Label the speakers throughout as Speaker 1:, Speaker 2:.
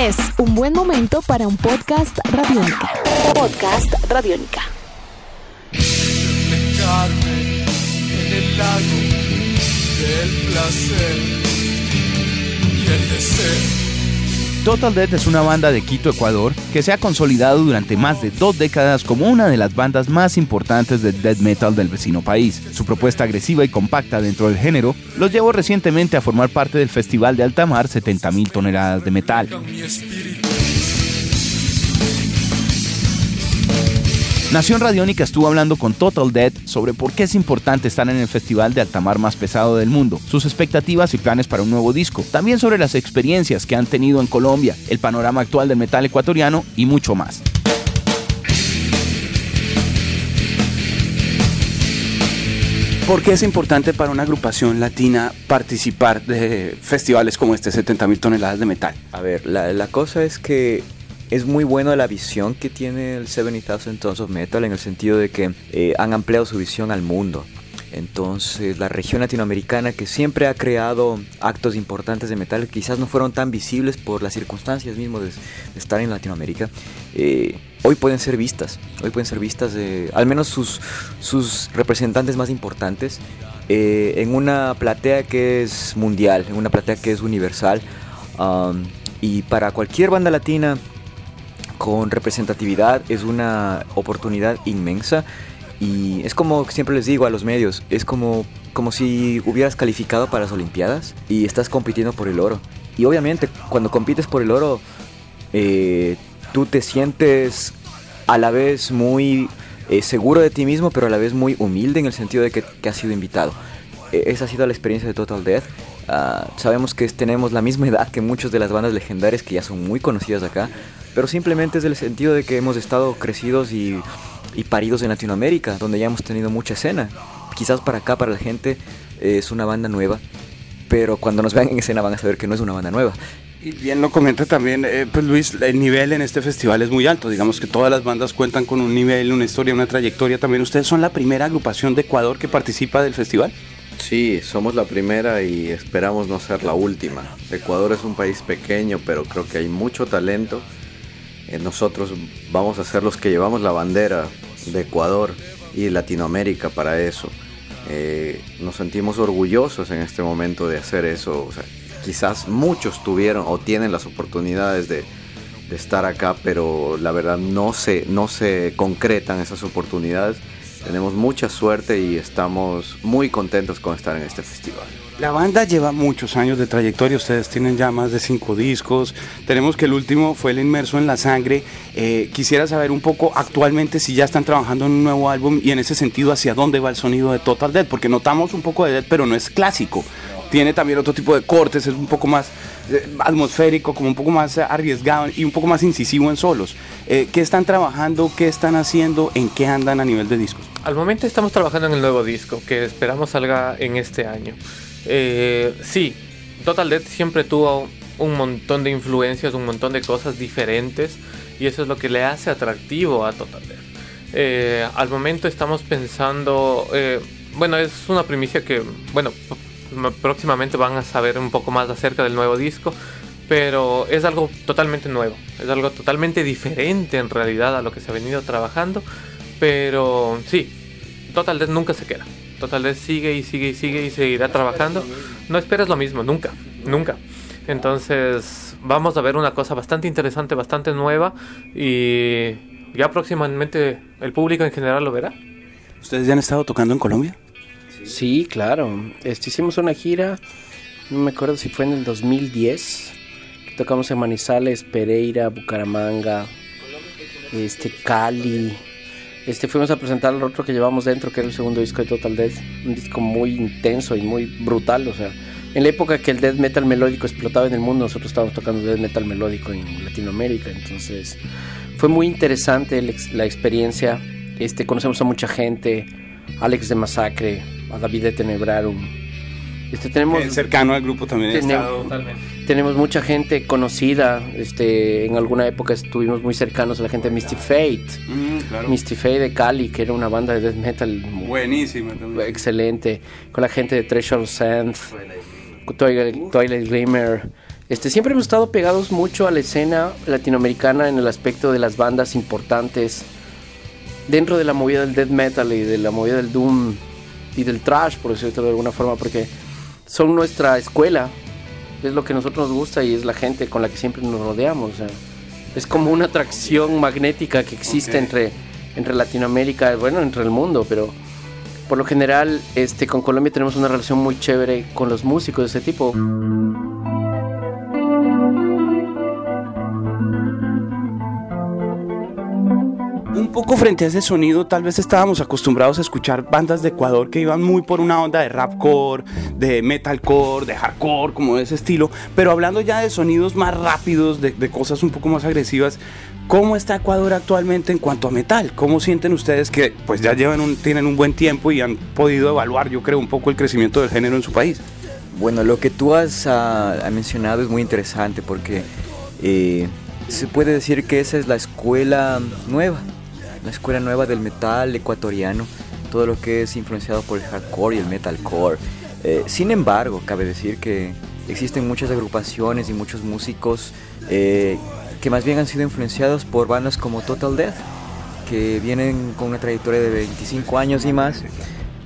Speaker 1: Es un buen momento para un podcast radiónica. Podcast radiónica.
Speaker 2: Reflejarme en el lago del placer y el deseo.
Speaker 3: Total Death es una banda de Quito, Ecuador, que se ha consolidado durante más de dos décadas como una de las bandas más importantes de death metal del vecino país. Su propuesta agresiva y compacta dentro del género los llevó recientemente a formar parte del Festival de Altamar 70.000 toneladas de metal. Nación Radiónica estuvo hablando con Total Death sobre por qué es importante estar en el festival de altamar más pesado del mundo, sus expectativas y planes para un nuevo disco, también sobre las experiencias que han tenido en Colombia, el panorama actual del metal ecuatoriano y mucho más. ¿Por qué es importante para una agrupación latina participar de festivales como este 70.000 toneladas de metal?
Speaker 4: A ver, la, la cosa es que es muy bueno la visión que tiene el 70,000 Tons of Metal en el sentido de que eh, han ampliado su visión al mundo. Entonces, la región latinoamericana que siempre ha creado actos importantes de metal, quizás no fueron tan visibles por las circunstancias mismas de, estar en Latinoamérica, eh, hoy pueden ser vistas. Hoy pueden ser vistas, al menos sus, sus representantes más importantes, eh, en una platea que es mundial, en una platea que es universal. Um, y para cualquier banda latina con representatividad es una oportunidad inmensa. Y es como siempre les digo a los medios, es como, como si hubieras calificado para las Olimpiadas y estás compitiendo por el oro. Y obviamente cuando compites por el oro, eh, tú te sientes a la vez muy eh, seguro de ti mismo, pero a la vez muy humilde en el sentido de que, que has sido invitado. Eh, esa ha sido la experiencia de Total Death. Ah, sabemos que tenemos la misma edad que muchas de las bandas legendarias que ya son muy conocidas acá, pero simplemente es del sentido de que hemos estado crecidos y, y paridos en Latinoamérica, donde ya hemos tenido mucha escena. Quizás para acá, para la gente, eh, es una banda nueva, pero cuando nos vean en escena van a saber que no es una banda nueva.
Speaker 3: Y bien lo comenta también, eh, pues Luis, el nivel en este festival es muy alto. Digamos que todas las bandas cuentan con un nivel, una historia, una trayectoria. También ustedes son la primera agrupación de Ecuador que participa del festival.
Speaker 5: Sí, somos la primera y esperamos no ser la última. Ecuador es un país pequeño, pero creo que hay mucho talento. Eh, nosotros vamos a ser los que llevamos la bandera de Ecuador y Latinoamérica para eso. Eh, nos sentimos orgullosos en este momento de hacer eso. Quizás muchos tuvieron o tienen las oportunidades de, de estar acá, pero la verdad no se, no se concretan esas oportunidades. Tenemos mucha suerte y estamos muy contentos con estar en este festival.
Speaker 3: La banda lleva muchos años de trayectoria, ustedes tienen ya más de cinco discos, tenemos que el último fue El Inmerso en la Sangre. Eh, quisiera saber un poco actualmente si ya están trabajando en un nuevo álbum y en ese sentido hacia dónde va el sonido de Total Dead, porque notamos un poco de Dead, pero no es clásico. Tiene también otro tipo de cortes, es un poco más eh, atmosférico, como un poco más arriesgado y un poco más incisivo en solos. Eh, ¿Qué están trabajando? ¿Qué están haciendo? ¿En qué andan a nivel de discos?
Speaker 6: Al momento estamos trabajando en el nuevo disco que esperamos salga en este año. Eh, sí, Total Death siempre tuvo un montón de influencias, un montón de cosas diferentes y eso es lo que le hace atractivo a Total Death. Eh, al momento estamos pensando, eh, bueno, es una primicia que, bueno, próximamente van a saber un poco más acerca del nuevo disco, pero es algo totalmente nuevo, es algo totalmente diferente en realidad a lo que se ha venido trabajando, pero sí, Total Death nunca se queda. Total Death sigue y sigue y sigue y seguirá trabajando. No esperes lo mismo, nunca, nunca. Entonces vamos a ver una cosa bastante interesante, bastante nueva y ya próximamente el público en general lo verá.
Speaker 3: ¿Ustedes ya han estado tocando en Colombia?
Speaker 7: Sí, claro. Este, hicimos una gira, no me acuerdo si fue en el 2010. que Tocamos en Manizales, Pereira, Bucaramanga, este, Cali. Este, fuimos a presentar el otro que llevamos dentro, que era el segundo disco de Total Death. Un disco muy intenso y muy brutal, o sea. En la época que el death metal melódico explotaba en el mundo, nosotros estábamos tocando death metal melódico en Latinoamérica. Entonces, fue muy interesante la experiencia. Este, conocemos a mucha gente, Alex de Masacre, a David de Tenebrarum. Este, tenemos,
Speaker 3: cercano al grupo también.
Speaker 7: Tenemos-
Speaker 3: estado.
Speaker 6: Totalmente.
Speaker 7: tenemos mucha gente conocida. Este, en alguna época estuvimos muy cercanos a la gente de Misty Fate.
Speaker 3: Mm, claro.
Speaker 7: Misty Fate de Cali, que era una banda de death metal
Speaker 3: Buenísima también.
Speaker 7: excelente. Con la gente de Treasure Sand, Twilight, Twilight Glimmer. Este, siempre hemos estado pegados mucho a la escena latinoamericana en el aspecto de las bandas importantes dentro de la movida del death metal y de la movida del doom y del trash, por decirlo de alguna forma, porque son nuestra escuela, es lo que a nosotros nos gusta y es la gente con la que siempre nos rodeamos. es como una atracción magnética que existe entre, entre Latinoamérica, bueno, entre el mundo, pero por lo general este, con Colombia tenemos una relación muy chévere con los músicos de ese tipo.
Speaker 3: Un poco frente a ese sonido, tal vez estábamos acostumbrados a escuchar bandas de Ecuador que iban muy por una onda de rapcore, de metalcore, de hardcore, como de ese estilo. Pero hablando ya de sonidos más rápidos, de, cosas un poco más agresivas, ¿cómo está Ecuador actualmente en cuanto a metal? ¿Cómo sienten ustedes que pues ya llevan un, tienen un buen tiempo y han podido evaluar, yo creo, un poco el crecimiento del género en su país?
Speaker 4: Bueno, lo que tú has ah, mencionado es muy interesante porque eh, se puede decir que esa es la escuela nueva la escuela nueva del metal ecuatoriano, todo lo que es influenciado por el hardcore y el metalcore. Eh, sin embargo, cabe decir que existen muchas agrupaciones y muchos músicos eh, que más bien han sido influenciados por bandas como Total Death, que vienen con una trayectoria de 25 años y más,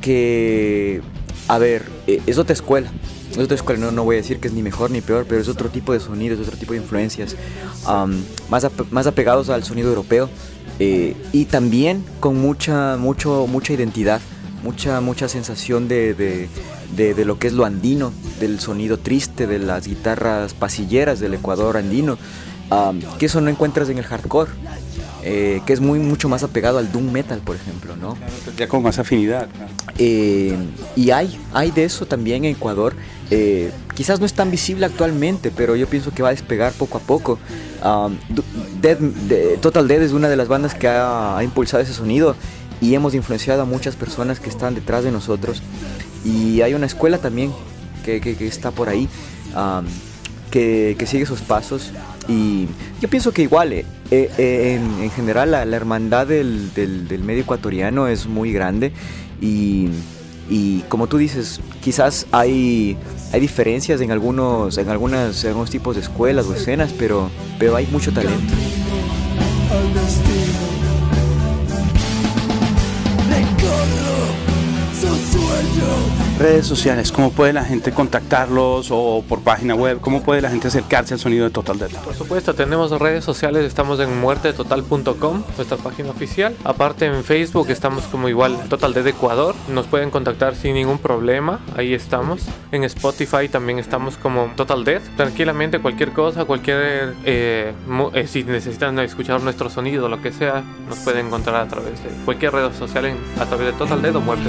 Speaker 4: que, a ver, eh, es otra escuela. Es otra escuela, no, no, voy a decir que es ni mejor ni peor, pero es otro tipo de sonidos, otro tipo de influencias, más, más apegados al sonido europeo, eh, y también con mucha, mucho, mucha identidad, mucha, mucha sensación de, de, lo que es lo andino, del sonido triste, de las guitarras pasilleras del Ecuador andino, que eso no encuentras en el hardcore. Eh, que es muy mucho más apegado al doom metal, por ejemplo, ¿no?
Speaker 3: ya con más afinidad.
Speaker 4: Eh, y hay, hay de eso también en Ecuador. quizás no es tan visible actualmente, pero yo pienso que va a despegar poco a poco. Total Dead es una de las bandas que ha, impulsado ese sonido y hemos influenciado a muchas personas que están detrás de nosotros. Y hay una escuela también que, está por ahí, que, sigue esos pasos. Y yo pienso que igual, eh, eh, en, general, la, hermandad del, medio ecuatoriano es muy grande. Y, y como tú dices, quizás hay hay diferencias en algunos, en algunas, en algunos tipos de escuelas o escenas, pero, pero hay mucho talento.
Speaker 3: ondas Redes sociales, ¿cómo puede la gente contactarlos o por página web? ¿Cómo puede la gente acercarse al sonido de Total Death?
Speaker 6: Por supuesto, tenemos redes sociales, estamos en muertetotal.com, nuestra página oficial. Aparte en Facebook estamos como igual Total Death Ecuador, nos pueden contactar sin ningún problema, ahí estamos. En Spotify también estamos como Total Death. Tranquilamente cualquier cosa, cualquier... Eh, eh, si necesitan escuchar nuestro sonido, lo que sea, nos pueden encontrar a través de cualquier red social, a través de Total Death o Muerte